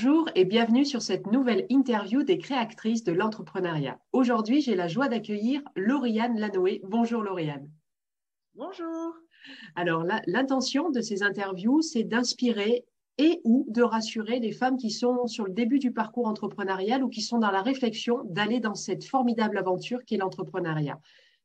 Bonjour et bienvenue sur cette nouvelle interview des créatrices de l'entrepreneuriat. Aujourd'hui, j'ai la joie d'accueillir Lauriane Lanoé. Bonjour Lauriane. Bonjour. Alors, l'intention de ces interviews, c'est d'inspirer et ou de rassurer les femmes qui sont sur le début du parcours entrepreneurial ou qui sont dans la réflexion d'aller dans cette formidable aventure qu'est l'entrepreneuriat.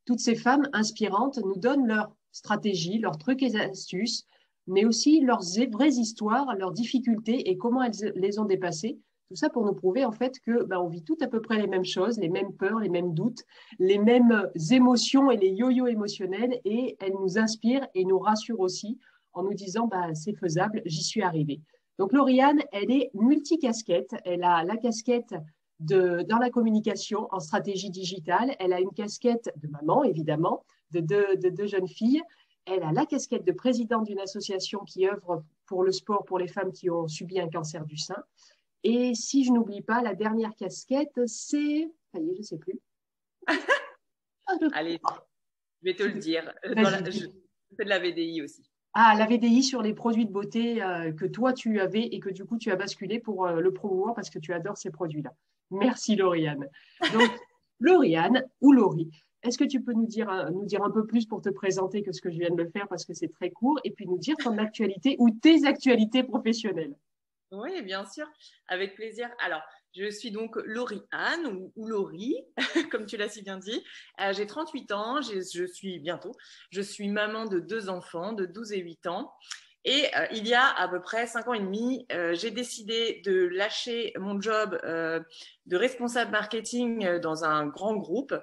Toutes ces femmes inspirantes nous donnent leurs stratégies, leurs trucs et astuces, mais aussi leurs vraies histoires, leurs difficultés et comment elles les ont dépassées. Tout ça pour nous prouver en fait que ben, on vit tout à peu près les mêmes choses, les mêmes peurs, les mêmes doutes, les mêmes émotions et les yo-yo émotionnels et elles nous inspirent et nous rassurent aussi en nous disant bah, c'est faisable, j'y suis arrivée. Donc Lauriane, elle est multicasquette. Elle a la casquette de, dans la communication en stratégie digitale. Elle a une casquette de maman, évidemment, de deux, de deux jeunes filles. Elle a la casquette de présidente d'une association qui œuvre pour le sport pour les femmes qui ont subi un cancer du sein. Et si je n'oublie pas, la dernière casquette, c'est. Ça y est, je ne sais plus. Allez, je vais te le dire. je fais de la VDI aussi. Ah, la VDI sur les produits de beauté euh, que toi tu avais et que du coup tu as basculé pour euh, le promouvoir parce que tu adores ces produits-là. Merci Lauriane. Donc, Lauriane ou Laurie, est-ce que tu peux nous dire, euh, nous dire un peu plus pour te présenter que ce que je viens de le faire parce que c'est très court et puis nous dire ton actualité ou tes actualités professionnelles? Oui, bien sûr, avec plaisir. Alors, je suis donc Laurie Anne ou, Laurie, comme tu l'as si bien dit. Euh, j'ai 38 ans, je suis bientôt, je suis maman de deux enfants de 12 et 8 ans. Et euh, il y a à peu près cinq ans et demi, j'ai décidé de lâcher mon job de responsable marketing dans un grand groupe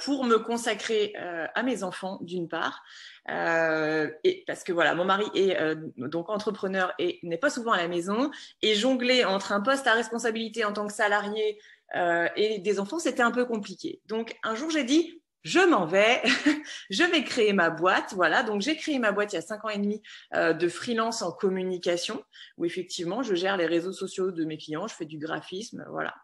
pour me consacrer à mes enfants d'une part euh, et parce que voilà, mon mari est euh, donc entrepreneur et n'est pas souvent à la maison. Et jongler entre un poste à responsabilité en tant que salarié euh, et des enfants, c'était un peu compliqué. Donc un jour, j'ai dit, je m'en vais, je vais créer ma boîte. Voilà, donc j'ai créé ma boîte il y a cinq ans et demi de freelance en communication, où effectivement, je gère les réseaux sociaux de mes clients, je fais du graphisme, voilà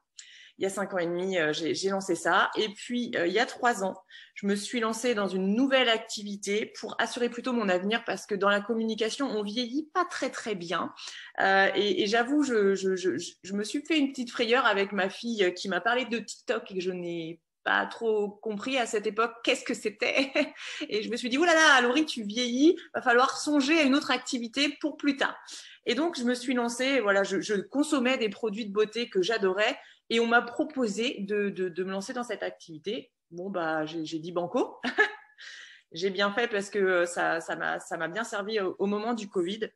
il y a cinq ans et demi, euh, j'ai lancé ça. Et puis, euh, il y a trois ans, je me suis lancée dans une nouvelle activité pour assurer plutôt mon avenir parce que dans la communication, on vieillit pas très, très bien. Euh, et, j'avoue, je, je, me suis fait une petite frayeur avec ma fille qui m'a parlé de TikTok et que je n'ai pas trop compris à cette époque qu'est-ce que c'était. Et je me suis dit, oulala, là là, Laurie, tu vieillis, va falloir songer à une autre activité pour plus tard. Et donc, je me suis lancée, voilà, je, je consommais des produits de beauté que j'adorais et on m'a proposé de, me lancer dans cette activité. Bon, bah, j'ai dit banco. j'ai bien fait parce que ça m'a ça m'a bien servi au, moment du Covid.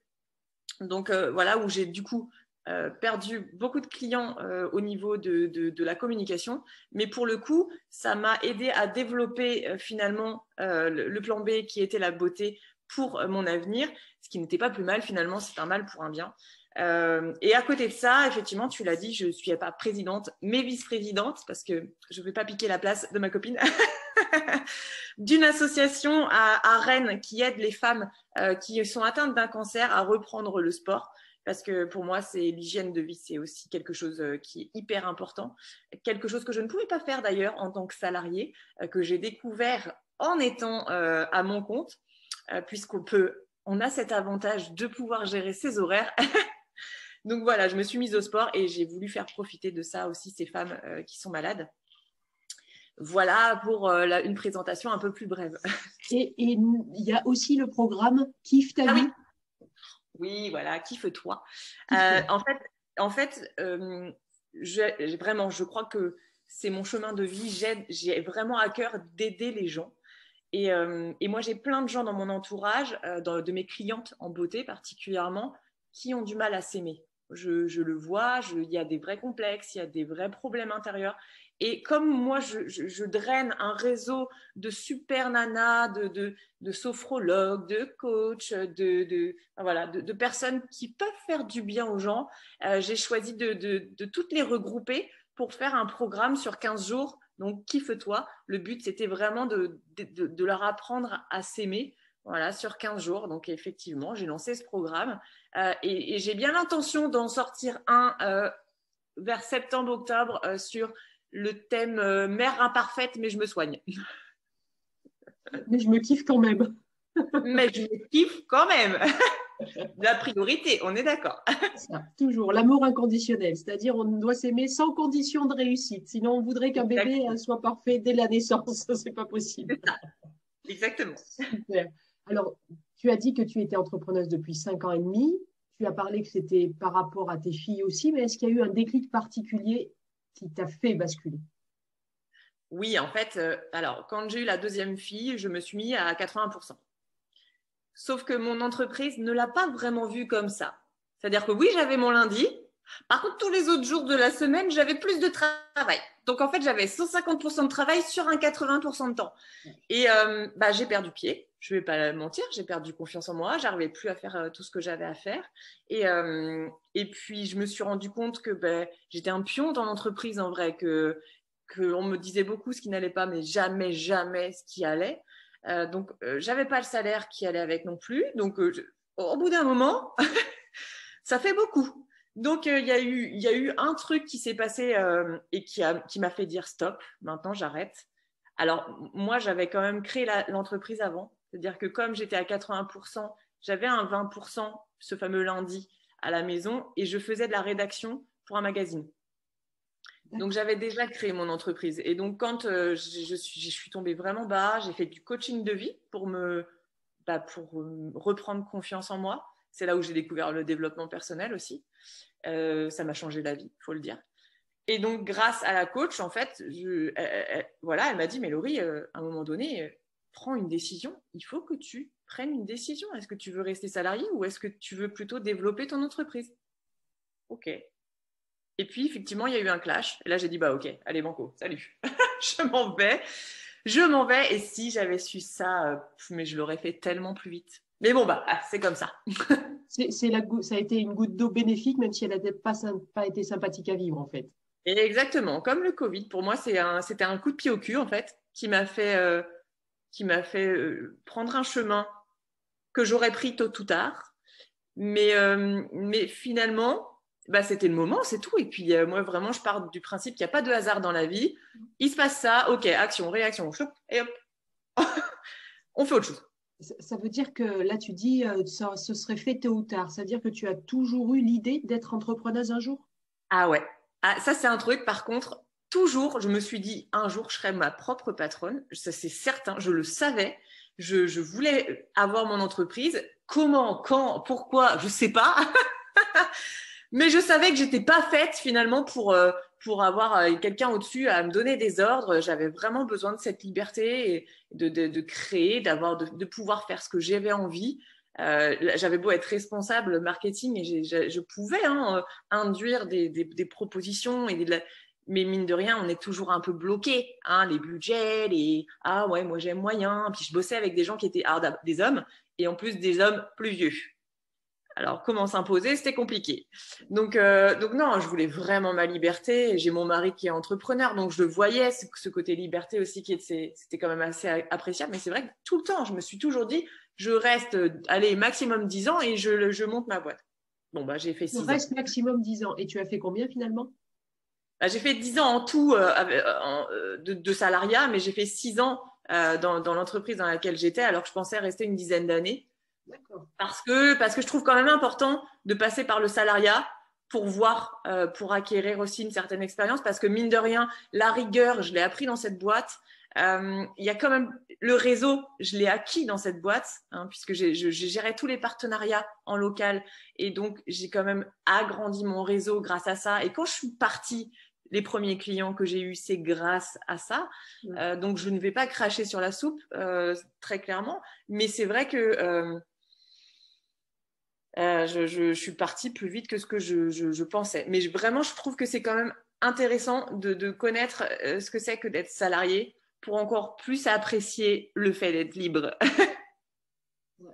Donc, euh, voilà, où j'ai du coup euh, perdu beaucoup de clients euh, au niveau de, la communication. Mais pour le coup, ça m'a aidé à développer finalement le, le, plan B qui était la beauté pour mon avenir, ce qui n'était pas plus mal finalement, c'est un mal pour un bien. Euh, et à côté de ça, effectivement, tu l'as dit, je ne suis pas présidente, mais vice-présidente, parce que je ne vais pas piquer la place de ma copine, d'une association à, Rennes qui aide les femmes euh, qui sont atteintes d'un cancer à reprendre le sport. Parce que pour moi, c'est l'hygiène de vie, c'est aussi quelque chose euh, qui est hyper important. Quelque chose que je ne pouvais pas faire d'ailleurs en tant que salarié, que j'ai découvert en étant à mon compte, puisqu'on peut on a cet avantage de pouvoir gérer ses horaires Donc voilà, je me suis mise au sport et j'ai voulu faire profiter de ça aussi ces femmes euh, qui sont malades. Voilà pour euh, une présentation un peu plus brève. Et il y a aussi le programme Kiffe ta ah vie. Oui. voilà, kiffe-toi. Euh, en fait, en fait vraiment, je crois que c'est mon chemin de vie. J'ai vraiment à cœur d'aider les gens. Et, moi, j'ai plein de gens dans mon entourage, de mes clientes en beauté particulièrement, qui ont du mal à s'aimer je, le vois, il y a des vrais complexes, il y a des vrais problèmes intérieurs. Et comme moi, je, draine un réseau de super nanas, de, de, sophrologues, de coachs, de, voilà, de, personnes qui peuvent faire du bien aux gens, euh, j'ai choisi de, toutes les regrouper pour faire un programme sur 15 jours. Donc, kiffe-toi. Le but, c'était vraiment de, leur apprendre à s'aimer voilà, sur 15 jours. Donc, effectivement, j'ai lancé ce programme euh, et, j'ai bien l'intention d'en sortir un euh, vers septembre-octobre euh, sur le thème mère imparfaite, mais je me soigne. Mais je me kiffe quand même. mais je me kiffe quand même. La priorité, on est d'accord. toujours l'amour inconditionnel, c'est-à-dire on doit s'aimer sans condition de réussite. Sinon, on voudrait qu'un bébé soit parfait dès la naissance. C'est pas possible. Exactement. Alors, tu as dit que tu étais entrepreneuse depuis cinq ans et demi. Tu as parlé que c'était par rapport à tes filles aussi, mais est-ce qu'il y a eu un déclic particulier qui t'a fait basculer? Oui, en fait, euh, alors quand j'ai eu la deuxième fille, je me suis mis à 80%. Sauf que mon entreprise ne l'a pas vraiment vu comme ça. C'est-à-dire que oui, j'avais mon lundi. Par contre, tous les autres jours de la semaine, j'avais plus de travail. Donc, en fait, j'avais 150% de travail sur un 80% de temps. Et euh, bah, j'ai perdu pied. Je vais pas mentir, j'ai perdu confiance en moi. J'arrivais plus à faire euh, tout ce que j'avais à faire. Et, euh, et puis, je me suis rendu compte que ben, j'étais un pion dans l'entreprise en vrai, que qu'on me disait beaucoup ce qui n'allait pas, mais jamais, jamais ce qui allait. Euh, donc, euh, j'avais pas le salaire qui allait avec non plus. Donc, euh, au bout d'un moment, ça fait beaucoup. Donc, il y, a eu, y a eu un truc qui s'est passé et qui m'a qui fait dire stop, maintenant j'arrête. Alors, moi, j'avais quand même créé l'entreprise avant. C'est-à-dire que comme j'étais à 80%, j'avais un 20%, ce fameux lundi, à la maison et je faisais de la rédaction pour un magazine. Donc, j'avais déjà créé mon entreprise. Et donc, quand euh, je, suis, je, suis, tombée vraiment bas, j'ai fait du coaching de vie pour me bah, pour euh, reprendre confiance en moi. C'est là où j'ai découvert le développement personnel aussi. Euh, ça m'a changé la vie, faut le dire. Et donc, grâce à la coach, en fait, elle, voilà, elle m'a dit, mais Laurie, à un moment donné, prends une décision. Il faut que tu prennes une décision. Est-ce que tu veux rester salarié ou est-ce que tu veux plutôt développer ton entreprise? Ok. Et puis, effectivement, il y a eu un clash. Et là, j'ai dit, bah, ok, allez, banco, salut. je m'en vais. Je m'en vais. Et si j'avais su ça, euh, mais je l'aurais fait tellement plus vite. Mais bon, bah, ah, c'est comme ça. c'est, ça a été une goutte d'eau bénéfique, même si elle n'a pas, pas été sympathique à vivre, en fait. Exactement. Comme le Covid, pour moi, un, c'était un coup de pied au cul, en fait, qui m'a fait, euh, qui m'a fait euh, prendre un chemin que j'aurais pris tôt ou tard. Mais, mais finalement, bah, c'était le moment, c'est tout. Et puis, euh, moi, vraiment, je pars du principe qu'il n'y a pas de hasard dans la vie. Il se passe ça, ok, action, réaction, et hop, on fait autre chose. Ça veut dire que là, tu dis, euh, ça, ce serait fait tôt ou tard. Ça veut dire que tu as toujours eu l'idée d'être entrepreneuse un jour? Ah ouais. Ah, ça, c'est un truc, par contre, toujours, je me suis dit, un jour, je serai ma propre patronne. Ça, c'est certain, je le savais. Je, voulais avoir mon entreprise. Comment, quand, pourquoi, je ne sais pas. Mais je savais que j'étais pas faite finalement pour, euh, pour avoir euh, quelqu'un au-dessus à me donner des ordres. J'avais vraiment besoin de cette liberté et de, de, créer, d'avoir, de, pouvoir faire ce que j'avais envie. Euh, j'avais beau être responsable marketing et je, je pouvais hein, euh, induire des, des, des, propositions et des, mais mine de rien, on est toujours un peu bloqué, hein, les budgets, les ah ouais, moi j'aime moyen. Puis je bossais avec des gens qui étaient ah, des hommes et en plus des hommes plus vieux. Alors, comment s'imposer C'était compliqué. Donc, euh, donc, non, je voulais vraiment ma liberté. J'ai mon mari qui est entrepreneur, donc je voyais, ce côté liberté aussi, qui était, c'était quand même assez appréciable. Mais c'est vrai que tout le temps, je me suis toujours dit, je reste, allez, maximum 10 ans et je, je monte ma boîte. Bon, bah, j'ai fait 6 ans. reste maximum 10 ans. Et tu as fait combien finalement? Bah, J'ai fait 10 ans en tout euh, euh, de, de, salariat, mais j'ai fait 6 ans dans, dans l'entreprise dans laquelle j'étais, alors que je pensais rester une dizaine d'années. Parce que, parce que je trouve quand même important de passer par le salariat pour voir, euh, pour acquérir aussi une certaine expérience, parce que mine de rien, la rigueur, je l'ai appris dans cette boîte. Euh, il y a quand même le réseau, je l'ai acquis dans cette boîte, hein, puisque j'ai géré tous les partenariats en local, et donc j'ai quand même agrandi mon réseau grâce à ça. Et quand je suis partie, les premiers clients que j'ai eus, c'est grâce à ça. Euh, donc je ne vais pas cracher sur la soupe, euh, très clairement, mais c'est vrai que euh, euh, je, je, suis partie plus vite que ce que je, je pensais. Mais vraiment, je trouve que c'est quand même intéressant de, de connaître ce que c'est que d'être salarié pour encore plus apprécier le fait d'être libre.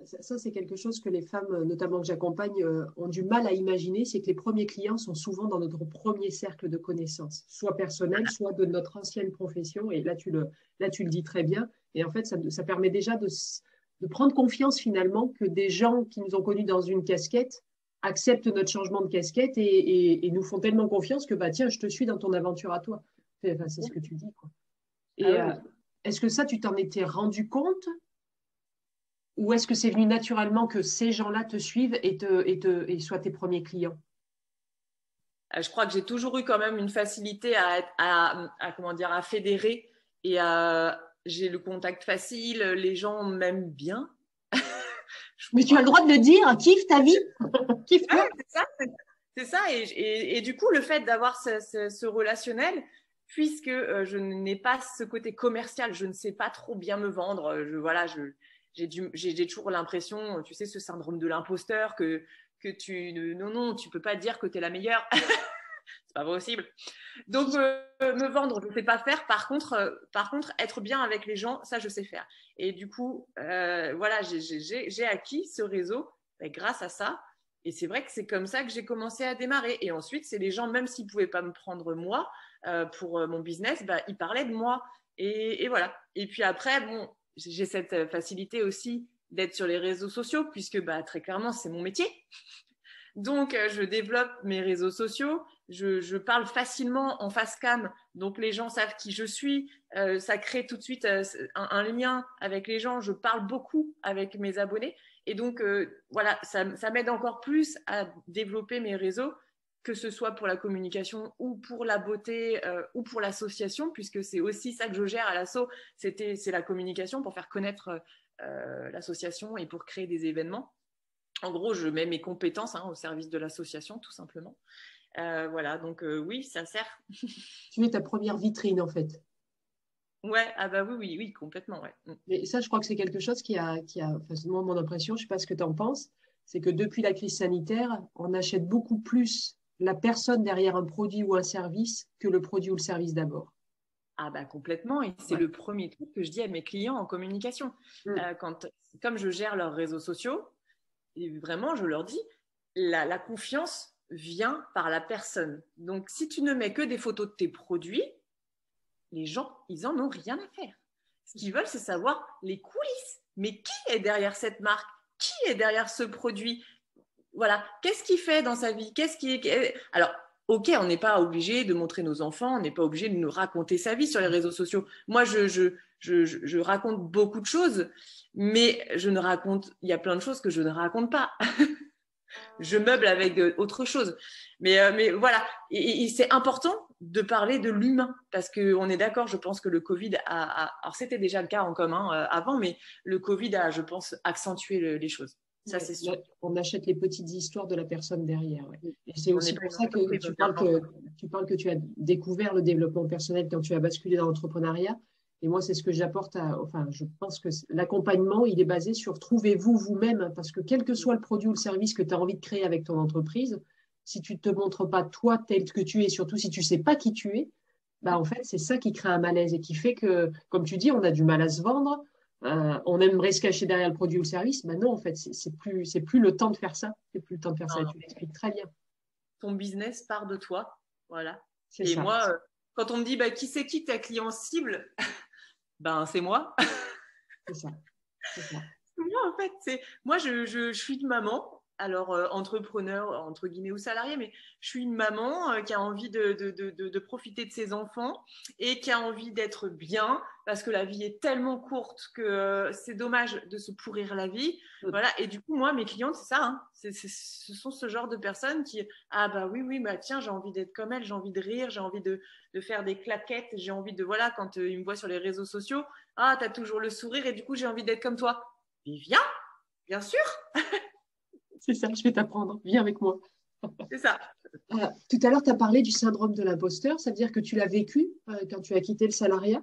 Ça, c'est quelque chose que les femmes, notamment que j'accompagne, euh, ont du mal à imaginer, c'est que les premiers clients sont souvent dans notre premier cercle de connaissances, soit personnel, soit de notre ancienne profession. Et là, tu le, là, tu le dis très bien. Et en fait, ça, ça permet déjà de, de prendre confiance finalement que des gens qui nous ont connus dans une casquette acceptent notre changement de casquette et, nous font tellement confiance que bah tiens, je te suis dans ton aventure à toi. Enfin, c'est ce que tu dis. Quoi. Et ah euh, est-ce que ça, tu t'en étais rendu compte? Ou est-ce que c'est venu naturellement que ces gens-là te suivent et, te, et, te, et soient tes premiers clients? Euh, Je crois que j'ai toujours eu quand même une facilité à, à, à comment dire, à fédérer et j'ai le contact facile, les gens m'aiment bien. Mais tu as le droit de le dire, kiffe ta vie. kiffe ouais, c'est ça, c'est ça. Et, et, et, du coup, le fait d'avoir ce, ce, ce, relationnel, puisque euh, je n'ai pas ce côté commercial, je ne sais pas trop bien me vendre. Je, voilà, j'ai toujours l'impression, tu sais, ce syndrome de l'imposteur que, tu. Non, non, tu peux pas dire que tu es la meilleure. c'est pas possible. Donc, euh, me vendre, je ne sais pas faire. Par contre, euh, être bien avec les gens, ça, je sais faire. Et du coup, euh, voilà, j'ai acquis ce réseau ben, grâce à ça. Et c'est vrai que c'est comme ça que j'ai commencé à démarrer. Et ensuite, c'est les gens, même s'ils pouvaient pas me prendre moi pour mon business, ben, ils parlaient de moi. Et, voilà. Et puis après, bon, j'ai cette facilité aussi d'être sur les réseaux sociaux, puisque bah, très clairement, c'est mon métier. Donc, euh, je développe mes réseaux sociaux, je, parle facilement en face cam, donc les gens savent qui je suis, euh, ça crée tout de suite euh, un, lien avec les gens, je parle beaucoup avec mes abonnés, et donc euh, voilà, ça m'aide encore plus à développer mes réseaux, que ce soit pour la communication ou pour la beauté euh, ou pour l'association, puisque c'est aussi ça que je gère à l'asso, c'est la communication pour faire connaître euh, l'association et pour créer des événements. En gros, je mets mes compétences hein, au service de l'association, tout simplement. Euh, voilà, donc euh, oui, ça sert. tu es ta première vitrine, en fait. Ouais, ah bah oui, oui, oui, complètement, ouais. Mm. Mais ça, je crois que c'est quelque chose qui a, qui a, enfin, moi, mon impression, je ne sais pas ce que tu en penses, c'est que depuis la crise sanitaire, on achète beaucoup plus la personne derrière un produit ou un service que le produit ou le service d'abord. Ah bah complètement, et c'est ouais. le premier truc que je dis à mes clients en communication. Mm. Euh, quand, comme je gère leurs réseaux sociaux, et vraiment, je leur dis, la, la, confiance vient par la personne. Donc, si tu ne mets que des photos de tes produits, les gens, ils en ont rien à faire. Ce qu'ils veulent, c'est savoir les coulisses. Mais qui est derrière cette marque? Qui est derrière ce produit? Voilà, qu'est-ce qu'il fait dans sa vie? Qu'est-ce qui Alors, ok, on n'est pas obligé de montrer nos enfants, on n'est pas obligé de nous raconter sa vie sur les réseaux sociaux. Moi, je, raconte beaucoup de choses, mais je ne raconte, il y a plein de choses que je ne raconte pas. je meuble avec autre chose. Mais, euh, voilà, et, c'est important de parler de l'humain, parce qu'on est d'accord, je pense que le Covid a, alors c'était déjà le cas en commun euh, avant, mais le Covid a, je pense, accentué le, les choses. Ça, c'est sûr. On achète les petites histoires de la personne derrière. Ouais. Et c'est aussi pour ça que tu, parles que tu parles que tu as découvert le développement personnel quand tu as basculé dans l'entrepreneuriat. Et moi, c'est ce que j'apporte. Enfin, je pense que l'accompagnement, il est basé sur trouvez-vous vous-même, parce que quel que soit le produit ou le service que tu as envie de créer avec ton entreprise, si tu ne te montres pas toi tel que tu es, surtout si tu ne sais pas qui tu es, bah, en fait, c'est ça qui crée un malaise et qui fait que, comme tu dis, on a du mal à se vendre, euh, on aimerait se cacher derrière le produit ou le service. mais non, en fait, c'est plus, c'est plus le temps de faire ça. C'est plus le temps de faire non, ça. Tu l'expliques très bien. Ton business part de toi. Voilà. Et ça. moi, euh, quand on me dit bah, qui c'est qui ta client cible, ben c'est moi. c'est ça. C'est moi, en fait. C'est... Moi, je, je, je suis une maman alors euh, entrepreneur entre guillemets ou salarié, mais je suis une maman euh, qui a envie de, de, de, de, profiter de ses enfants et qui a envie d'être bien parce que la vie est tellement courte que euh, c'est dommage de se pourrir la vie. Mmh. Voilà. Et du coup, moi, mes clientes, c'est ça. Hein, ce sont ce genre de personnes qui ah bah oui oui bah tiens j'ai envie d'être comme elle, j'ai envie de rire, j'ai envie de, faire des claquettes, j'ai envie de voilà quand ils me voient sur les réseaux sociaux, ah t'as toujours le sourire et du coup j'ai envie d'être comme toi. Mais viens, bien sûr. C'est ça, je vais t'apprendre. Viens avec moi. C'est ça. Euh, tout à l'heure, tu as parlé du syndrome de l'imposteur. Ça veut dire que tu l'as vécu euh, quand tu as quitté le salariat?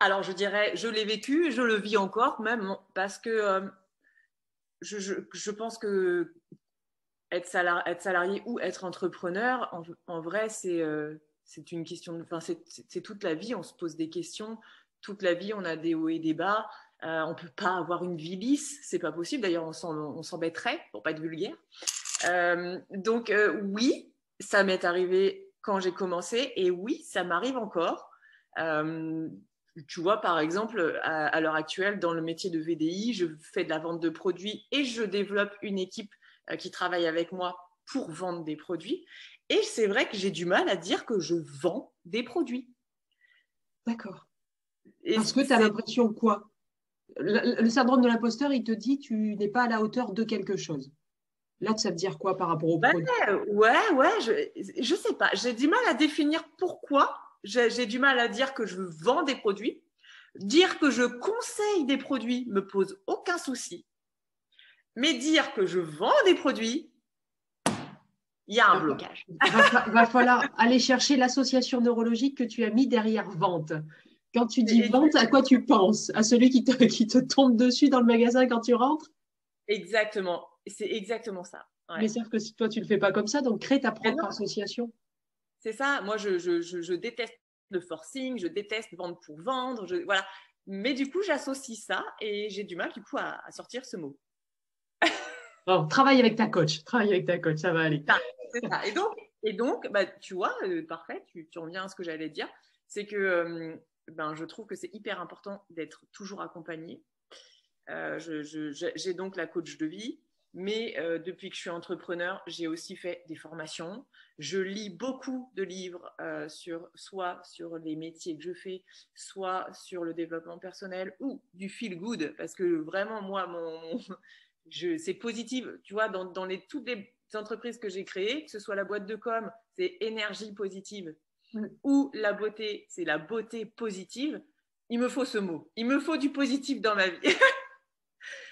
Alors, je dirais, je l'ai vécu, je le vis encore même, parce que euh, je, je, je, pense que être, salari être, salarié ou être entrepreneur, en, en vrai, c'est c'est une question, enfin, c'est toute la vie, on se pose des questions. Toute la vie, on a des hauts et des bas. Euh, on peut pas avoir une vie lisse, c'est pas possible. D'ailleurs, on s'embêterait pour pas être vulgaire. Euh, donc euh, oui, ça m'est arrivé quand j'ai commencé et oui, ça m'arrive encore. Euh, tu vois, par exemple, à, à l'heure actuelle, dans le métier de VDI, je fais de la vente de produits et je développe une équipe qui travaille avec moi pour vendre des produits. Et c'est vrai que j'ai du mal à dire que je vends des produits. D'accord. Parce que tu as l'impression quoi? Le, syndrome de l'imposteur, il te dit tu n'es pas à la hauteur de quelque chose. Là, ça veut dire quoi par rapport au produit? Ouais, ouais, je, je sais pas. J'ai du mal à définir pourquoi. J'ai du mal à dire que je vends des produits. Dire que je conseille des produits me pose aucun souci. Mais dire que je vends des produits, il y a un blocage. Il va, va, falloir aller chercher l'association neurologique que tu as mis derrière vente. Quand tu dis vente, à quoi tu penses? À celui qui te, qui te tombe dessus dans le magasin quand tu rentres? Exactement. C'est exactement ça. Mais sauf que si toi, tu ne le fais pas comme ça, donc crée ta propre association. C'est ça. Moi, je, je, je, déteste le forcing, je déteste vendre pour vendre. Voilà. Mais du coup, j'associe ça et j'ai du mal du coup à, sortir ce mot. bon, travaille avec ta coach. Travaille avec ta coach, ça va aller. Ça. Et donc, et donc bah, tu vois, euh, parfait, tu, tu, reviens à ce que j'allais dire. C'est que euh, ben, je trouve que c'est hyper important d'être toujours accompagné. Euh, j'ai donc la coach de vie, mais euh, depuis que je suis entrepreneur, j'ai aussi fait des formations. Je lis beaucoup de livres euh, sur soit sur les métiers que je fais, soit sur le développement personnel ou du feel good, parce que vraiment moi, mon, c'est positif. Tu vois, dans, toutes les entreprises que j'ai créées, que ce soit la boîte de com, c'est énergie positive ou la beauté, c'est la beauté positive, il me faut ce mot. Il me faut du positif dans ma vie.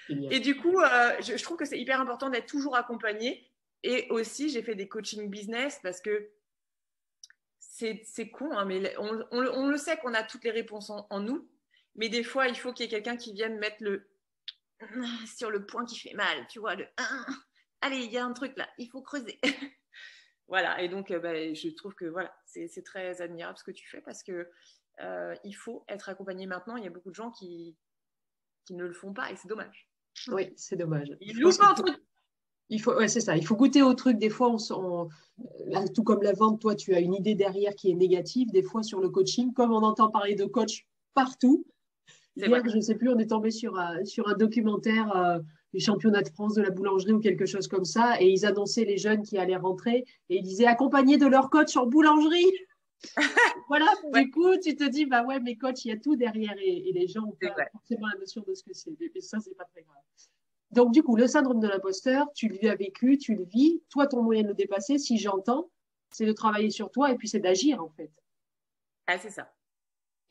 et du coup, euh, je, trouve que c'est hyper important d'être toujours accompagné. Et aussi, j'ai fait des coaching business parce que c'est con, hein, mais on, le sait qu'on a toutes les réponses en, nous. Mais des fois, il faut qu'il y ait quelqu'un qui vienne mettre le sur le point qui fait mal, tu vois, le allez, il y a un truc là, il faut creuser. Voilà, et donc euh, bah, je trouve que voilà, c'est très admirable ce que tu fais parce que euh, il faut être accompagné maintenant. Il y a beaucoup de gens qui, qui ne le font pas et c'est dommage. Oui, c'est dommage. Il faut, il faut, ouais, c'est ça. Il faut goûter au truc. Des fois, on, tout comme la vente, toi, tu as une idée derrière qui est négative. Des fois, sur le coaching, comme on entend parler de coach partout. Hier, je ne sais plus, on est tombé sur, sur un documentaire les championnats de France de la boulangerie ou quelque chose comme ça, et ils annonçaient les jeunes qui allaient rentrer, et ils disaient accompagnés de leur coach en boulangerie. voilà, du coup, tu te dis, bah ouais, mes coachs, il y a tout derrière, et, les gens ont pas forcément la notion de ce que c'est, mais ça, c'est pas très grave. Donc, du coup, le syndrome de l'imposteur, tu l'as vécu, tu le vis. Toi, ton moyen de le dépasser, si j'entends, c'est de travailler sur toi et puis c'est d'agir, en fait. Ah, c'est ça.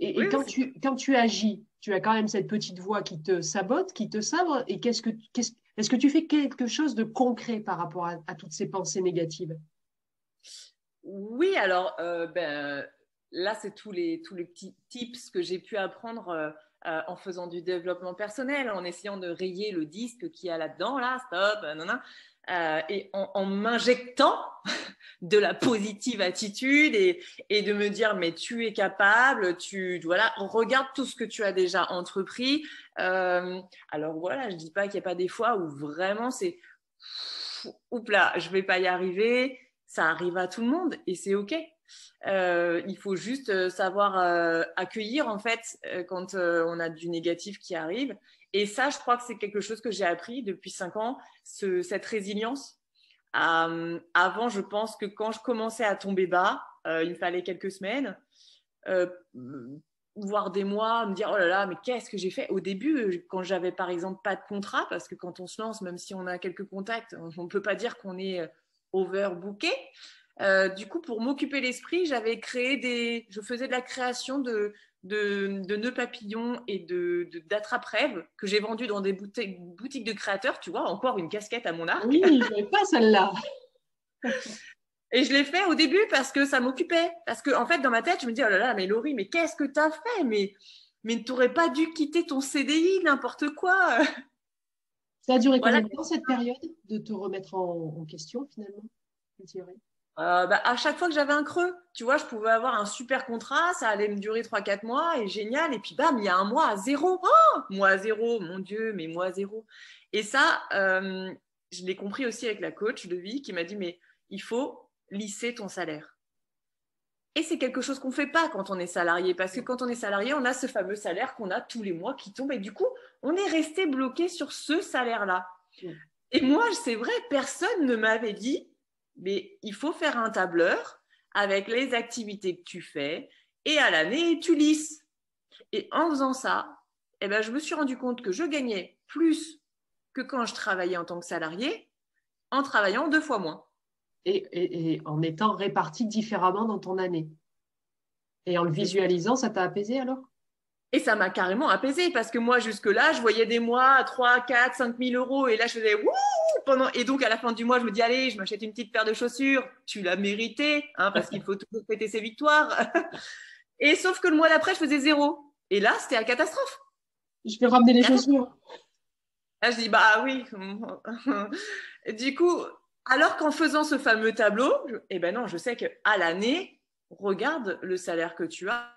Et, quand, tu, quand tu agis, tu as quand même cette petite voix qui te sabote, qui te sabre. Et qu'est-ce que, qu'est-ce, est-ce que tu fais quelque chose de concret par rapport à, toutes ces pensées négatives? Oui, alors euh, ben, là, c'est tous les, tous les petits tips que j'ai pu apprendre euh, euh, en faisant du développement personnel, en essayant de rayer le disque qu'il y a là-dedans, là, stop, non, non. Euh, et en, m'injectant de la positive attitude et, de me dire mais tu es capable, tu voilà, regarde tout ce que tu as déjà entrepris. Euh, alors voilà, je dis pas qu'il n'y a pas des fois où vraiment c'est oups là, je vais pas y arriver. Ça arrive à tout le monde et c'est ok. Euh, il faut juste savoir accueillir en fait quand on a du négatif qui arrive et ça, je crois que c'est quelque chose que j'ai appris depuis cinq ans, cette résilience. Euh, avant, je pense que quand je commençais à tomber bas, euh, il me fallait quelques semaines, euh, voire des mois, me dire oh là là, mais qu'est-ce que j'ai fait? Au début quand j'avais par exemple pas de contrat, parce que quand on se lance, même si on a quelques contacts, on ne peut pas dire qu'on est overbooké. du coup, pour m'occuper l'esprit, j'avais créé des, je faisais de la création de, de, de nœuds papillons et de, d'attrape-rêves que j'ai vendus dans des boutiques, boutiques de créateurs. Tu vois, encore une casquette à mon arc. Oui, je n'avais pas celle-là. Et je l'ai fait au début parce que ça m'occupait. Parce que, en fait, dans ma tête, je me dis, oh là là, mais Laurie, mais qu'est-ce que tu as fait? Mais, mais tu n'aurais pas dû quitter ton CDI, n'importe quoi. Ça a duré combien de temps cette période de te remettre en, en question, finalement euh, bah, à chaque fois que j'avais un creux, tu vois, je pouvais avoir un super contrat, ça allait me durer 3-4 mois et génial. Et puis, bam, il y a un mois à zéro. Oh, mois à zéro, mon Dieu, mais mois à zéro. Et ça, euh, je l'ai compris aussi avec la coach de vie qui m'a dit, mais il faut lisser ton salaire. Et c'est quelque chose qu'on ne fait pas quand on est salarié, parce que quand on est salarié, on a ce fameux salaire qu'on a tous les mois qui tombe, et du coup, on est resté bloqué sur ce salaire-là. Et moi, c'est vrai, personne ne m'avait dit, mais il faut faire un tableur avec les activités que tu fais et à l'année, tu lisses. Et en faisant ça, eh ben, je me suis rendu compte que je gagnais plus que quand je travaillais en tant que salarié en travaillant deux fois moins. Et, en étant réparti différemment dans ton année. Et en le visualisant, ça t'a apaisé alors? Et ça m'a carrément apaisé parce que moi, jusque-là, je voyais des mois à 3, 4, 5 000 euros. Et là, je faisais wouh pendant... Et donc, à la fin du mois, je me dis, allez, je m'achète une petite paire de chaussures. Tu l'as mérité, hein, parce qu'il faut toujours fêter ses victoires. et sauf que le mois d'après, je faisais zéro. Et là, c'était la catastrophe. Je vais ramener les chaussures. Là, je dis, bah oui. du coup, alors qu'en faisant ce fameux tableau, eh ben non, je sais qu'à l'année, regarde le salaire que tu as,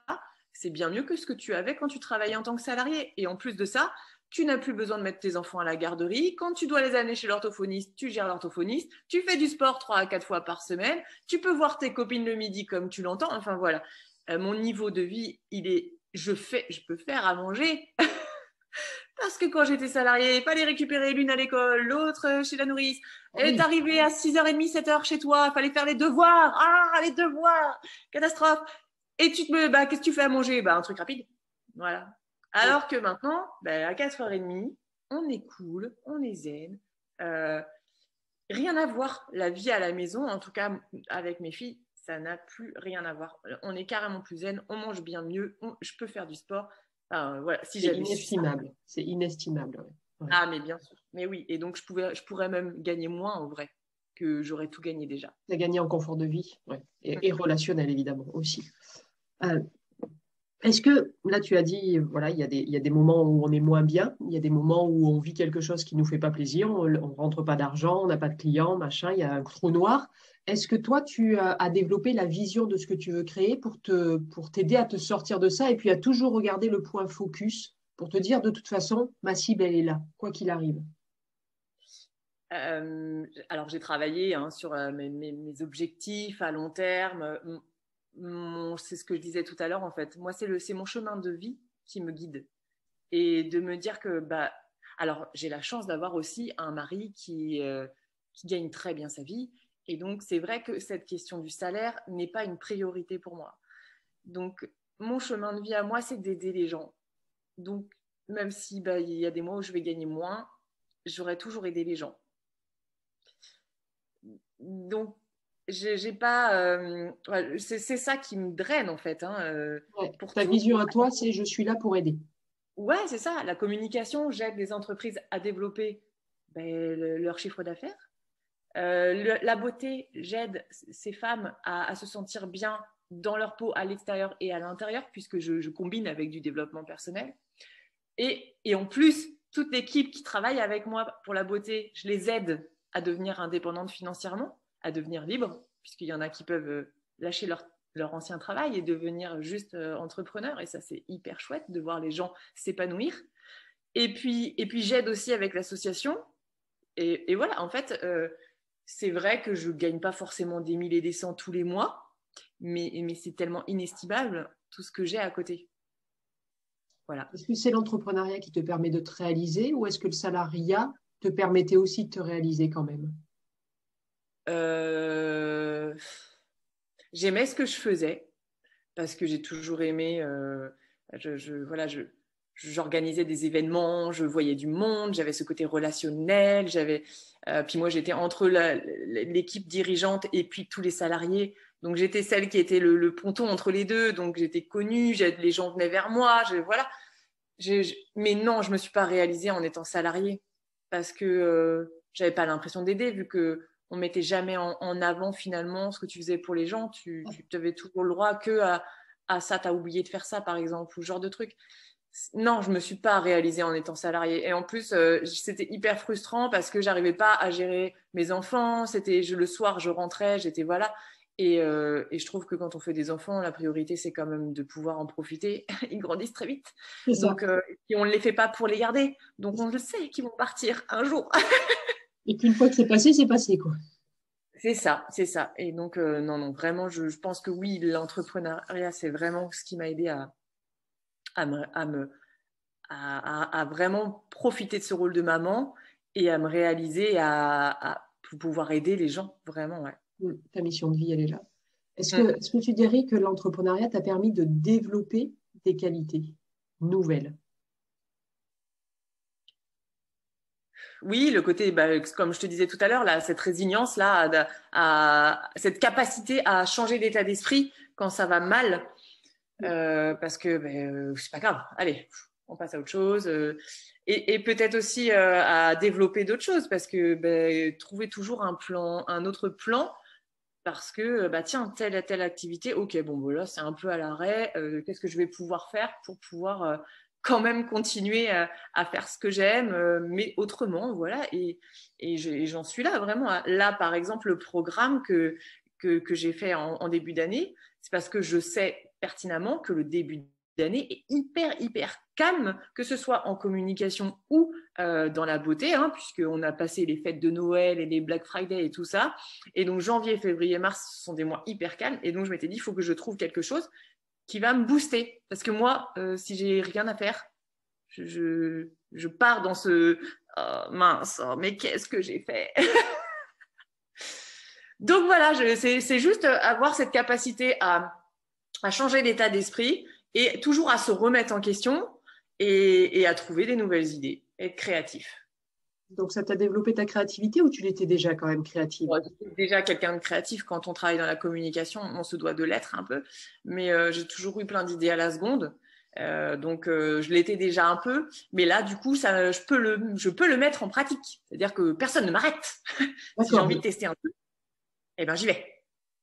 c'est bien mieux que ce que tu avais quand tu travaillais en tant que salarié. Et en plus de ça, tu n'as plus besoin de mettre tes enfants à la garderie. Quand tu dois les amener chez l'orthophoniste, tu gères l'orthophoniste. Tu fais du sport trois à quatre fois par semaine. Tu peux voir tes copines le midi comme tu l'entends. Enfin voilà, euh, mon niveau de vie, il est, je fais, je peux faire à manger. Parce que quand j'étais salarié, il fallait récupérer l'une à l'école, l'autre euh, chez la nourrice. Et t'arrivais à 6h30, 7h chez toi, il fallait faire les devoirs. Ah, les devoirs Catastrophe Et tu te me, bah, qu'est-ce que tu fais à manger? Bah, un truc rapide. Voilà. Alors que maintenant, bah, à 4h30, on est cool, on est zen. Euh, rien à voir. La vie à la maison, en tout cas avec mes filles, ça n'a plus rien à voir. On est carrément plus zen, on mange bien mieux, je peux faire du sport. voilà, si c'est inestimable. C'est inestimable. Ah, mais bien sûr. Mais oui, et donc je, pouvais, je pourrais même gagner moins en vrai que j'aurais tout gagné déjà. Tu as gagné en confort de vie et, relationnel évidemment aussi. Euh, est-ce que là tu as dit, voilà, il y, a des, il y, a des moments où on est moins bien, il y a des moments où on vit quelque chose qui ne nous fait pas plaisir, on ne rentre pas d'argent, on n'a pas de clients, machin, il y a un trou noir. Est-ce que toi, tu as développé la vision de ce que tu veux créer pour te pour t'aider à te sortir de ça et puis à toujours regarder le point focus pour te dire de toute façon, ma cible, elle est là, quoi qu'il arrive? Euh, alors j'ai travaillé hein, sur euh, mes, objectifs à long terme. C'est ce que je disais tout à l'heure en fait. Moi c'est mon chemin de vie qui me guide et de me dire que bah alors j'ai la chance d'avoir aussi un mari qui euh, qui gagne très bien sa vie et donc, c'est vrai que cette question du salaire n'est pas une priorité pour moi. Donc, mon chemin de vie à moi, c'est d'aider les gens. Donc, même si bah, il y a des mois où je vais gagner moins, j'aurais toujours aidé les gens. Donc, j'ai pas. Euh, c'est ça qui me draine en fait. Hein, euh, pour ta vision à toi, c'est je suis là pour aider. Ouais, c'est ça. La communication, j'aide les entreprises à développer ben, leur chiffre d'affaires. Euh, la beauté, j'aide ces femmes à, se sentir bien dans leur peau à l'extérieur et à l'intérieur, puisque je, combine avec du développement personnel. Et, en plus, toute l'équipe qui travaille avec moi pour la beauté, je les aide à devenir indépendantes financièrement, à devenir libres, puisqu'il y en a qui peuvent euh, lâcher leur, ancien travail et devenir juste euh, entrepreneurs. Et ça, c'est hyper chouette de voir les gens s'épanouir. Et puis, et puis j'aide aussi avec l'association. Et, voilà, en fait, c'est vrai que je ne gagne pas forcément des milliers et des cents tous les mois, mais, c'est tellement inestimable tout ce que j'ai à côté. Voilà. Est-ce que c'est l'entrepreneuriat qui te permet de te réaliser ou est-ce que le salariat te permettait aussi de te réaliser quand même? Euh, J'aimais ce que je faisais parce que j'ai toujours aimé. Euh, voilà, j'organisais des événements, je voyais du monde, j'avais ce côté relationnel, euh, puis moi j'étais entre l'équipe dirigeante et puis tous les salariés, donc j'étais celle qui était le, ponton entre les deux, donc j'étais connue, les gens venaient vers moi, voilà. mais non, je me suis pas réalisée en étant salariée parce que euh, j'avais pas l'impression d'aider vu que on mettait jamais en, avant finalement ce que tu faisais pour les gens, tu, tu avais toujours le droit que à, à ça, tu as oublié de faire ça par exemple, ou ce genre de truc non, je me suis pas réalisée en étant salariée. Et en plus, euh, c'était hyper frustrant parce que j'arrivais pas à gérer mes enfants. C'était le soir, je rentrais, j'étais voilà. Euh, et, je trouve que quand on fait des enfants, la priorité c'est quand même de pouvoir en profiter. Ils grandissent très vite. Donc, euh, et on ne les fait pas pour les garder. Donc on le sait qu'ils vont partir un jour. et qu'une fois que c'est passé, c'est passé quoi. C'est ça, c'est ça. Et donc non, non, vraiment, je pense que oui, l'entrepreneuriat c'est vraiment ce qui m'a aidé à, à, me, à, vraiment profiter de ce rôle de maman et à me réaliser, à, pouvoir aider les gens, vraiment. Ouais. Mmh, ta mission de vie, elle est là. Est-ce que, mmh. est que tu dirais que l'entrepreneuriat t'a permis de développer des qualités nouvelles? Oui, le côté, bah, comme je te disais tout à l'heure, là, cette résilience là, à, cette capacité à changer d'état d'esprit quand ça va mal, euh, parce que ben, c'est pas grave. Allez, on passe à autre chose. et, peut-être aussi à développer d'autres choses, parce que ben, trouver toujours un plan, un autre plan parce que bah tiens telle telle activité ok bon voilà c'est un peu à l'arrêt euh, qu'est-ce que je vais pouvoir faire pour pouvoir euh, quand même continuer à, faire ce que j'aime euh, mais autrement voilà et, j'en suis là vraiment là par exemple le programme que que, j'ai fait en, début d'année c'est parce que je sais pertinemment que le début d'année est hyper, hyper calme, que ce soit en communication ou euh, dans la beauté, hein, puisqu'on a passé les fêtes de Noël et les Black Friday et tout ça. Et donc, janvier, février, mars sont des mois hyper calmes. Et donc, je m'étais dit, il faut que je trouve quelque chose qui va me booster. Parce que moi, euh, si j'ai rien à faire, je, je, pars dans ce oh, mince, oh, mais qu'est-ce que j'ai fait? Donc voilà, c'est juste avoir cette capacité à, à changer d'état d'esprit, et toujours à se remettre en question et, à trouver des nouvelles idées, être créatif. Donc, ça t'a développé ta créativité ou tu l'étais déjà quand même créative? Déjà quelqu'un de créatif. Quand on travaille dans la communication, on se doit de l'être un peu. Mais euh, j'ai toujours eu plein d'idées à la seconde. Euh, donc, euh, je l'étais déjà un peu. Mais là, du coup, ça, je, peux le, je peux le mettre en pratique. C'est-à-dire que personne ne m'arrête. si j'ai envie de tester un peu, eh ben, j'y vais.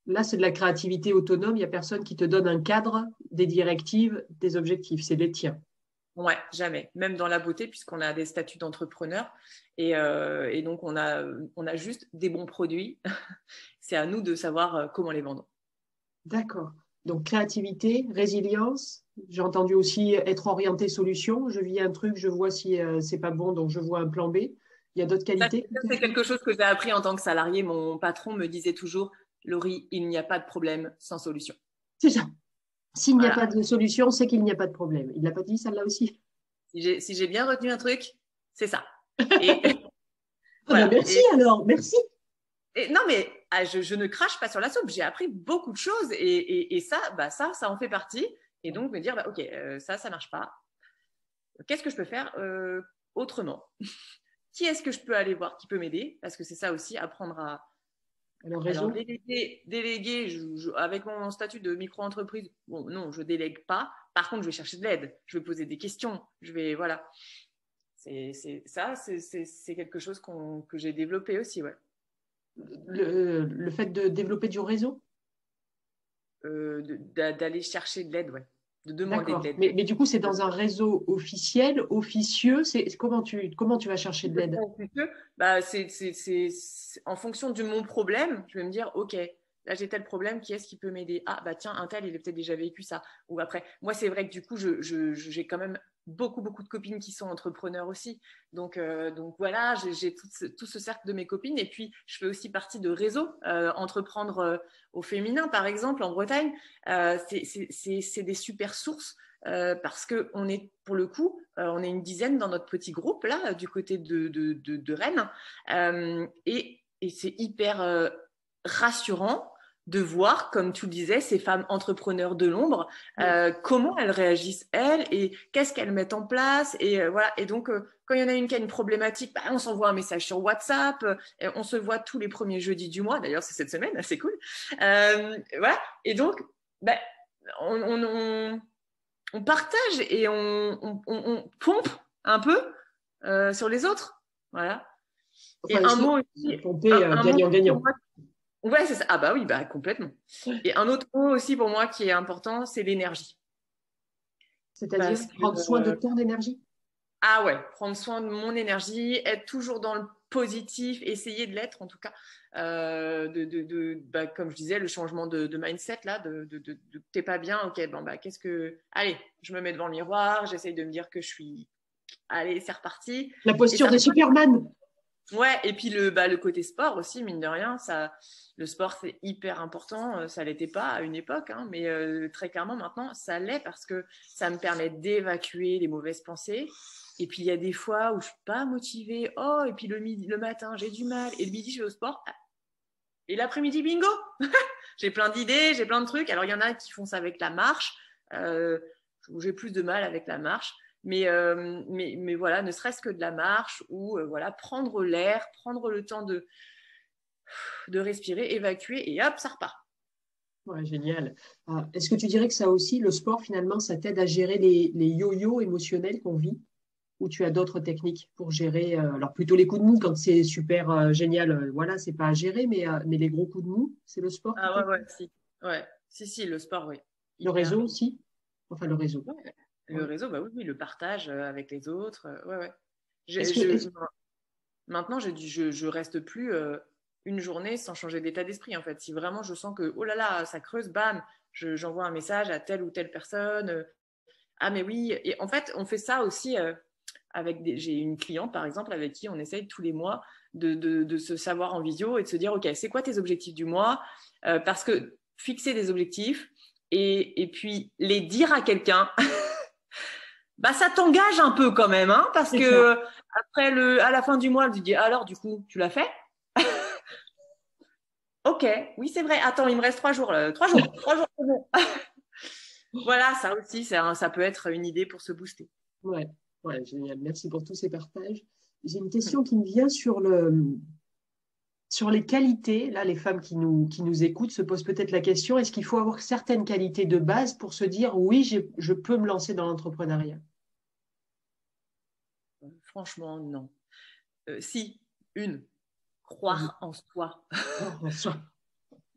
Là, c'est de la créativité autonome. Il n'y a personne qui te donne un cadre, des directives, des objectifs. C'est les tiens. Ouais, jamais. Même dans la beauté, puisqu'on a des statuts d'entrepreneur. Et, euh, donc, on a, on a juste des bons produits. c'est à nous de savoir euh, comment les vendre. D'accord. Donc, créativité, résilience. J'ai entendu aussi être orienté solution. Je vis un truc, je vois si ce euh, c'est pas bon, donc je vois un plan B. Il y a d'autres qualités. C'est quelque chose que j'ai appris en tant que salarié. Mon patron me disait toujours Laurie, il n'y a pas de problème sans solution. C'est ça. S'il n'y a pas de solution, c'est qu'il n'y a pas de problème. Il n'a pas dit ça là aussi Si j'ai bien retenu un truc, c'est ça. Ah bah, merci alors, merci. non, mais ah, je, ne crache pas sur la soupe. J'ai appris beaucoup de choses et, ça, bah, ça, ça en fait partie. Et donc me dire, bah, ok, euh, ça, ça marche pas. Qu'est-ce que je peux faire euh, autrement? Qui est-ce que je peux aller voir qui peut m'aider? Parce que c'est ça aussi, apprendre à, alors, déléguer, avec mon statut de micro-entreprise, bon, non, je délègue pas. Par contre, je vais chercher de l'aide, je vais poser des questions, je vais, voilà. C'est ça, c'est quelque chose que j'ai développé aussi, ouais. Le, fait de développer du réseau? Euh, D'aller chercher de l'aide, ouais de demander de l'aide. Mais, mais, du coup, c'est dans un réseau officiel, officieux. C'est comment tu comment tu vas chercher de l'aide? Bah, c'est en fonction de mon problème. Je vais me dire, ok, là j'ai tel problème, qui est-ce qui peut m'aider? Ah bah tiens, un tel, il a peut-être déjà vécu ça. Ou après, moi c'est vrai que du coup, j'ai quand même beaucoup, beaucoup de copines qui sont entrepreneurs aussi. Donc, euh, donc voilà, j'ai tout, ce cercle de mes copines. Et puis, je fais aussi partie de réseaux. Euh, entreprendre euh, au féminin, par exemple, en Bretagne, c'est des super sources. parce que on est pour le coup, on est une dizaine dans notre petit groupe là du côté de, de, de, de Rennes et, et c'est hyper rassurant de voir, comme tu le disais, ces femmes entrepreneurs de l'ombre, euh, comment elles réagissent elles et qu'est-ce qu'elles mettent en place. Et euh, voilà. Et donc, euh, quand il y en a une qui a une problématique, bah, on s'envoie un message sur WhatsApp. On se voit tous les premiers jeudis du mois. D'ailleurs, c'est cette semaine, c'est cool. voilà. Et donc, bah, on, partage et on, pompe un peu sur les autres. Voilà. et un mot aussi. Pomper gagnant-gagnant. Ouais, c'est ça. Ah bah oui, bah complètement. Et un autre mot aussi pour moi qui est important, c'est l'énergie. C'est-à-dire prendre soin de ton énergie? Ah ouais, prendre soin de mon énergie, être toujours dans le positif, essayer de l'être en tout cas. Euh, de, de, de bah, comme je disais, le changement de, mindset là, de, de, t'es pas bien, ok, bon bah qu'est-ce que, allez, je me mets devant le miroir, j'essaye de me dire que je suis, allez, c'est reparti. La posture de Superman. Ouais, et puis le, bah, le côté sport aussi, mine de rien, ça, le sport c'est hyper important. Euh, ça l'était pas à une époque, hein, mais euh, très clairement maintenant ça l'est parce que ça me permet d'évacuer les mauvaises pensées. Et puis il y a des fois où je suis pas motivée. Oh, et puis le midi, le matin j'ai du mal, et le midi je vais au sport. Ah. Et l'après-midi bingo. j'ai plein d'idées, j'ai plein de trucs. Alors il y en a qui font ça avec la marche. Euh, j'ai plus de mal avec la marche. Mais, euh, mais, mais, voilà, ne serait-ce que de la marche ou euh, voilà, prendre l'air, prendre le temps de, de respirer, évacuer et hop, ça repart. Ouais, génial. Ah, est-ce que tu dirais que ça aussi, le sport, finalement, ça t'aide à gérer les, les yo-yo émotionnels qu'on vit? Ou tu as d'autres techniques pour gérer, euh, alors plutôt les coups de mou quand c'est super génial, voilà, c'est pas à gérer, mais, mais les gros coups de mou, c'est le sport Ah ouais, ouais, si. Ouais, si, si, le sport, oui. Le réseau aussi? Enfin, le réseau. Le réseau, bah oui, le partage euh, avec les autres. Euh, ouais, ouais. Maintenant, je, je, je reste plus euh, une journée sans changer d'état d'esprit. En fait, si vraiment je sens que oh là là, ça creuse, bam, j'envoie un message à telle ou telle personne. ah mais oui. Et en fait, on fait ça aussi avec des. J'ai une cliente par exemple avec qui on essaye tous les mois de, de, de se savoir en visio et de se dire ok, c'est quoi tes objectifs du mois Parce que fixer des objectifs et, et puis les dire à quelqu'un. bah, ça t'engage un peu quand même, hein, parce que après le, à la fin du mois, tu dis alors du coup, tu l'as fait? Ok, oui c'est vrai. Attends, il me reste trois jours, trois jours, trois jours. voilà, ça aussi, ça, ça peut être une idée pour se booster. Ouais, ouais, génial. Merci pour tous ces partages. J'ai une question qui me vient sur le, sur les qualités, là, les femmes qui nous, qui nous écoutent se posent peut-être la question, est-ce qu'il faut avoir certaines qualités de base pour se dire, oui, je peux me lancer dans l'entrepreneuriat? Franchement, non. Euh, si, une, croire en soi. Croire en soi.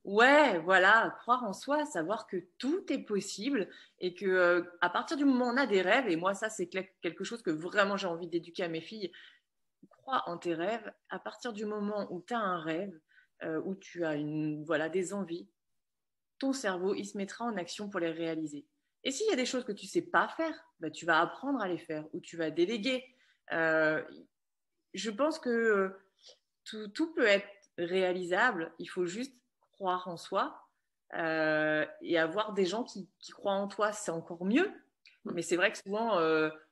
Ouais, voilà, croire en soi, savoir que tout est possible et que euh, à partir du moment où on a des rêves, et moi ça c'est quelque chose que vraiment j'ai envie d'éduquer à mes filles, crois en tes rêves, à partir du moment où tu as un rêve, euh, où tu as une, voilà, des envies, ton cerveau, il se mettra en action pour les réaliser. Et s'il y a des choses que tu ne sais pas faire, bah, tu vas apprendre à les faire ou tu vas déléguer. Euh, je pense que euh, tout, peut être réalisable. Il faut juste croire en soi et avoir des gens qui, croient en toi, c'est encore mieux. Mais c'est vrai que souvent,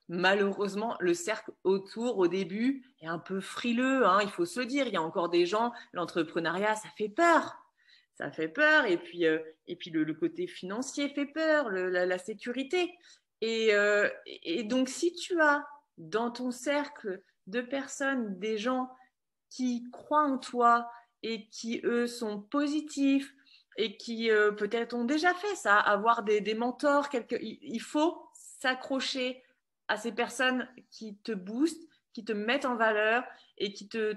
malheureusement, le cercle autour, au début, est un peu frileux. Hein, il faut se le dire. Il y a encore des gens, l'entrepreneuriat, ça fait peur. Ça fait peur. Et puis, euh, et puis le, côté financier fait peur, la, sécurité. Euh, et, donc, si tu as dans ton cercle de personnes, des gens qui croient en toi et qui, eux, sont positifs et qui euh, peut-être ont déjà fait ça, avoir des, mentors, il faut s'accrocher à ces personnes qui te boostent, qui te mettent en valeur et qui te,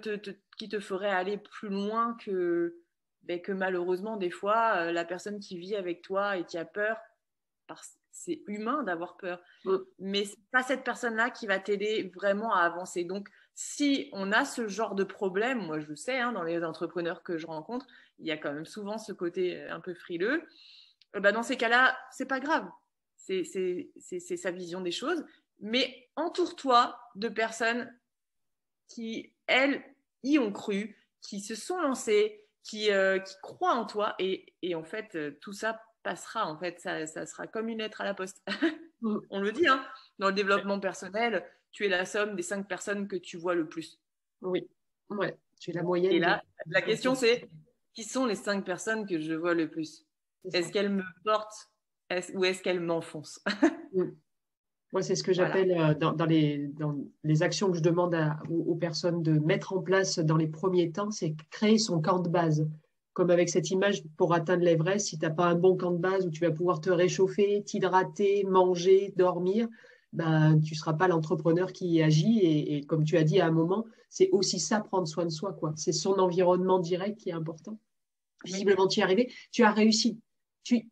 qui te feraient aller plus loin que, ben, que malheureusement, des fois, euh, la personne qui vit avec toi et qui a peur, parce c'est humain d'avoir peur. Mm. Mais c'est pas cette personne-là qui va t'aider vraiment à avancer. Donc, si on a ce genre de problème, moi je sais, hein, dans les entrepreneurs que je rencontre, il y a quand même souvent ce côté un peu frileux. Eh ben, dans ces cas-là, c'est pas grave. C'est sa vision des choses mais entoure-toi de personnes qui, elles, y ont cru, qui se sont lancées, qui, euh, croient en toi. Et, en fait, euh, tout ça passera. En fait, ça, sera comme une lettre à la poste. Mm. On le dit, hein, dans le développement personnel, tu es la somme des cinq personnes que tu vois le plus. Oui, ouais, tu es la moyenne. Et là, la question, c'est qui sont les cinq personnes que je vois le plus? Est-ce qu'elles me portent? Ou est-ce qu'elles m'enfoncent? Mm. Moi, c'est ce que j'appelle euh, dans, les, dans, les, actions que je demande aux, personnes de mettre en place dans les premiers temps, c'est créer son camp de base. Comme avec cette image pour atteindre l'Everest, si tu n'as pas un bon camp de base où tu vas pouvoir te réchauffer, t'hydrater, manger, dormir, ben, tu ne seras pas l'entrepreneur qui agit. Et, comme tu as dit à un moment, c'est aussi ça, prendre soin de soi. quoi. C'est son environnement direct qui est important. Visiblement, tu y es arrivé. Tu as réussi. Tu,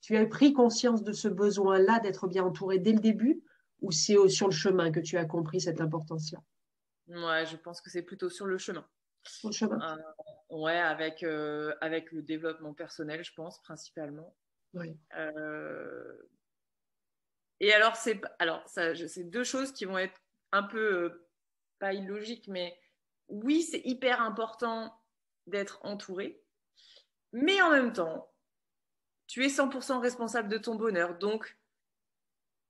tu as pris conscience de ce besoin-là d'être bien entouré dès le début ou c'est sur le chemin que tu as compris cette importance-là? Ouais, je pense que c'est plutôt sur le chemin. Sur le chemin euh, Ouais, avec, euh, avec le développement personnel, je pense, principalement. Oui. Euh, et alors, c'est alors ça, c'est deux choses qui vont être un peu pas illogiques, mais oui, c'est hyper important d'être entouré, mais en même temps, tu es 100% responsable de ton bonheur. Donc,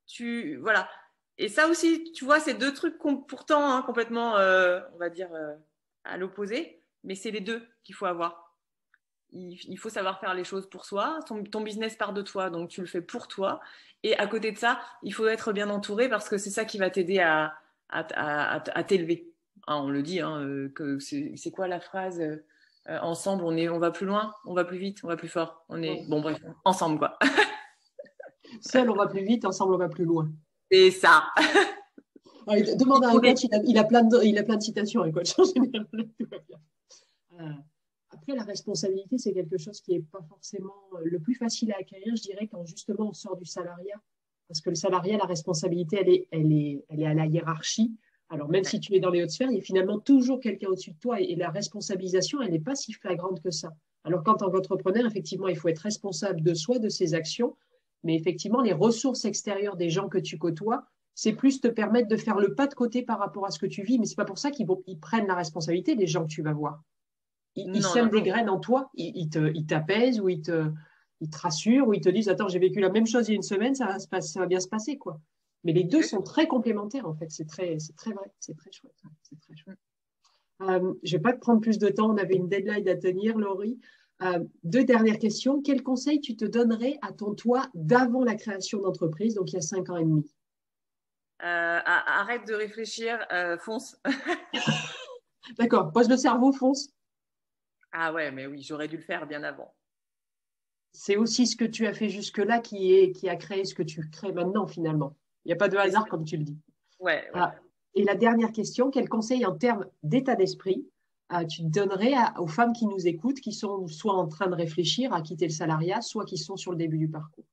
tu. Voilà. Et ça aussi, tu vois, c'est deux trucs pourtant hein, complètement, euh, on va dire, euh, à l'opposé, mais c'est les deux qu'il faut avoir. il, faut savoir faire les choses pour soi. Ton, business part de toi, donc tu le fais pour toi. Et à côté de ça, il faut être bien entouré parce que c'est ça qui va t'aider à, à, t'élever. Hein, on le dit, hein, euh, que c'est quoi la phrase euh, Ensemble, on, est, on va plus loin, on va plus vite, on va plus fort. On est bon, bref, ensemble quoi. Seul, on va plus vite, ensemble, on va plus loin. C'est ça. Ah, demande à un coach, il a, plein de, il a plein de citations, un coach en général. Après, la responsabilité, c'est quelque chose qui n'est pas forcément euh, le plus facile à acquérir, je dirais, quand justement on sort du salariat. Parce que le salariat, la responsabilité, elle est, elle est, elle est à la hiérarchie. Alors, même si tu es dans les hautes sphères, il y a finalement toujours quelqu'un au-dessus de toi et, la responsabilisation, elle n'est pas si flagrante que ça. Alors qu'en tant qu'entrepreneur, effectivement, il faut être responsable de soi, de ses actions, mais effectivement, les ressources extérieures des gens que tu côtoies, c'est plus te permettre de faire le pas de côté par rapport à ce que tu vis, mais c'est pas pour ça qu'ils prennent la responsabilité des gens que tu vas voir. Ils, sèment des graines en toi, ils, t'apaisent ou ils te, ils te rassurent ou ils te disent Attends, j'ai vécu la même chose il y a une semaine, ça va, se ça va bien se passer. quoi. Mais les deux sont très complémentaires en fait. C'est très, très vrai, c'est très chouette. Très chouette. Euh, je ne vais pas te prendre plus de temps, on avait une deadline à tenir, Laurie. Euh, deux dernières questions. Quel conseil tu te donnerais à ton toi d'avant la création d'entreprise, donc il y a cinq ans et demi? Euh, Arrête de réfléchir, fonce. D'accord, pose le cerveau, fonce. Ah ouais, mais oui, j'aurais dû le faire bien avant. C'est aussi ce que tu as fait jusque-là qui, est, qui a créé ce que tu crées maintenant finalement. Il n'y a pas de hasard comme tu le dis. Ouais. Ah, et la dernière question, quel conseil en termes d'état d'esprit euh, tu donnerais aux femmes qui nous écoutent, qui sont soit en train de réfléchir à quitter le salariat, soit qui sont sur le début du parcours?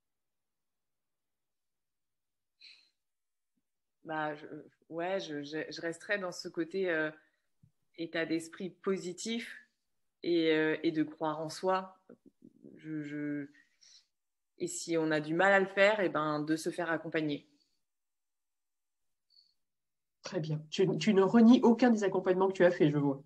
Bah, je, Ouais, je, je, resterai dans ce côté euh, état d'esprit positif euh, et, de croire en soi. Je, Et si on a du mal à le faire, et eh ben, de se faire accompagner. Très bien. Tu, ne renies aucun des accompagnements que tu as fait, je vois.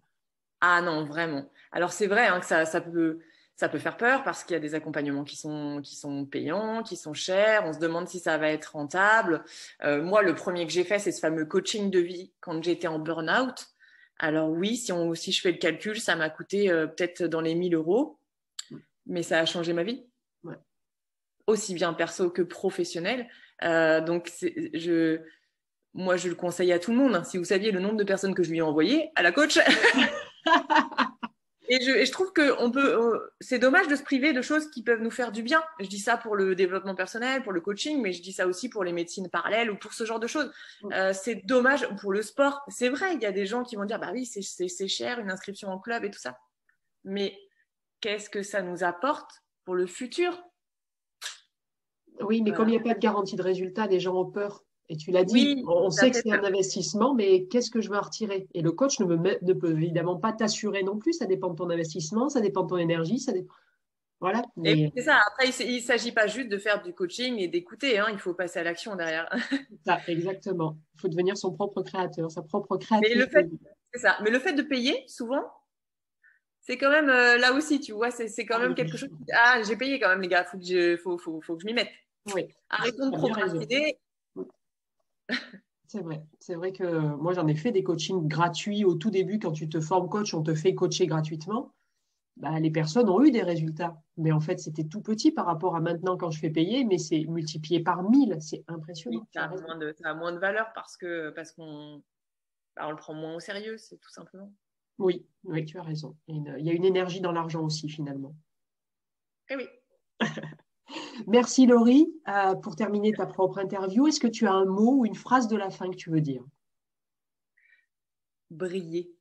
Ah non, vraiment. Alors c'est vrai hein, que ça, ça, peut, ça peut faire peur parce qu'il y a des accompagnements qui sont, qui sont payants, qui sont chers. On se demande si ça va être rentable. Euh, moi, le premier que j'ai fait, c'est ce fameux coaching de vie quand j'étais en burn-out. Alors oui, si, on, si je fais le calcul, ça m'a coûté euh, peut-être dans les 1000 euros, mais ça a changé ma vie. Aussi bien perso que professionnel. Euh, donc je, moi, je le conseille à tout le monde. Si vous saviez le nombre de personnes que je lui ai envoyées à la coach. Et je, trouve que on peut, euh, c'est dommage de se priver de choses qui peuvent nous faire du bien. Je dis ça pour le développement personnel, pour le coaching, mais je dis ça aussi pour les médecines parallèles ou pour ce genre de choses. Mm. Euh, c'est dommage pour le sport. C'est vrai, il y a des gens qui vont dire, bah oui, c'est cher une inscription en club et tout ça. Mais qu'est-ce que ça nous apporte pour le futur? Oui, mais comme il n'y a pas de garantie de résultat, les gens ont peur. Et tu l'as dit, on sait que c'est un investissement, mais qu'est-ce que je veux en retirer? Et le coach ne, ne peut évidemment pas t'assurer non plus. Ça dépend de ton investissement, ça dépend de ton énergie, ça dépend. Voilà. C'est ça. Après, il ne s'agit pas juste de faire du coaching et d'écouter. Hein. Il faut passer à l'action derrière. ça, exactement. Il faut devenir son propre créateur, sa propre créativité. C'est ça. Mais le fait de payer, souvent, c'est quand même euh, là aussi, tu vois, c'est quand même quelque chose. Ah, j'ai payé quand même, les gars. Faut que je, faut, faut, faut que je m'y mette. Oui. Arrêtons de procrastiner c'est vrai. C'est vrai que moi, j'en ai fait des coachings gratuits au tout début. Quand tu te formes coach, on te fait coacher gratuitement. Bah, les personnes ont eu des résultats. Mais en fait, c'était tout petit par rapport à maintenant quand je fais payer, mais c'est multiplié par 1000. C'est impressionnant. ça, a moins de, moins de valeur parce qu'on parce qu'on bah, on le prend moins au sérieux, c'est tout simplement. Oui, oui, tu as raison. Il y a une énergie dans l'argent aussi, finalement. Eh oui. Merci Laurie. Euh, pour terminer ta propre interview, est-ce que tu as un mot ou une phrase de la fin que tu veux dire? Briller.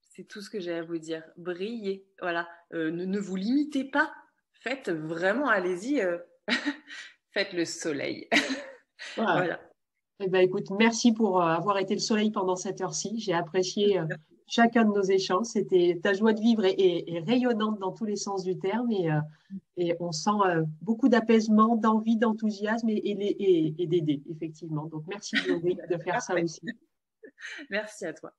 C'est tout ce que j'ai à vous dire. Briller. Voilà. Euh, ne, vous limitez pas. Faites vraiment, allez-y. Euh, faites le soleil. voilà. Eh ben, écoute, merci pour avoir été le soleil pendant cette heure-ci. J'ai apprécié chacun de nos échanges. C'était ta joie de vivre est, rayonnante dans tous les sens du terme et, euh, et on sent euh, beaucoup d'apaisement, d'envie, d'enthousiasme et, et d'aider, effectivement. Donc, merci de faire ça aussi. Merci à toi.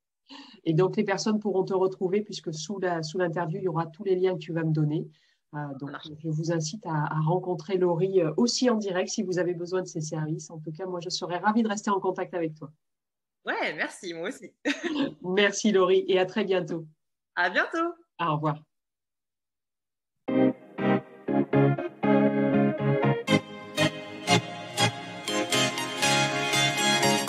Et donc, les personnes pourront te retrouver puisque sous l'interview, sous il y aura tous les liens que tu vas me donner. Euh, donc, je vous incite à, à, rencontrer Laurie aussi en direct si vous avez besoin de ses services. En tout cas, moi, je serais ravie de rester en contact avec toi. Ouais, merci, moi aussi. merci Laurie et à très bientôt. À bientôt. Au revoir.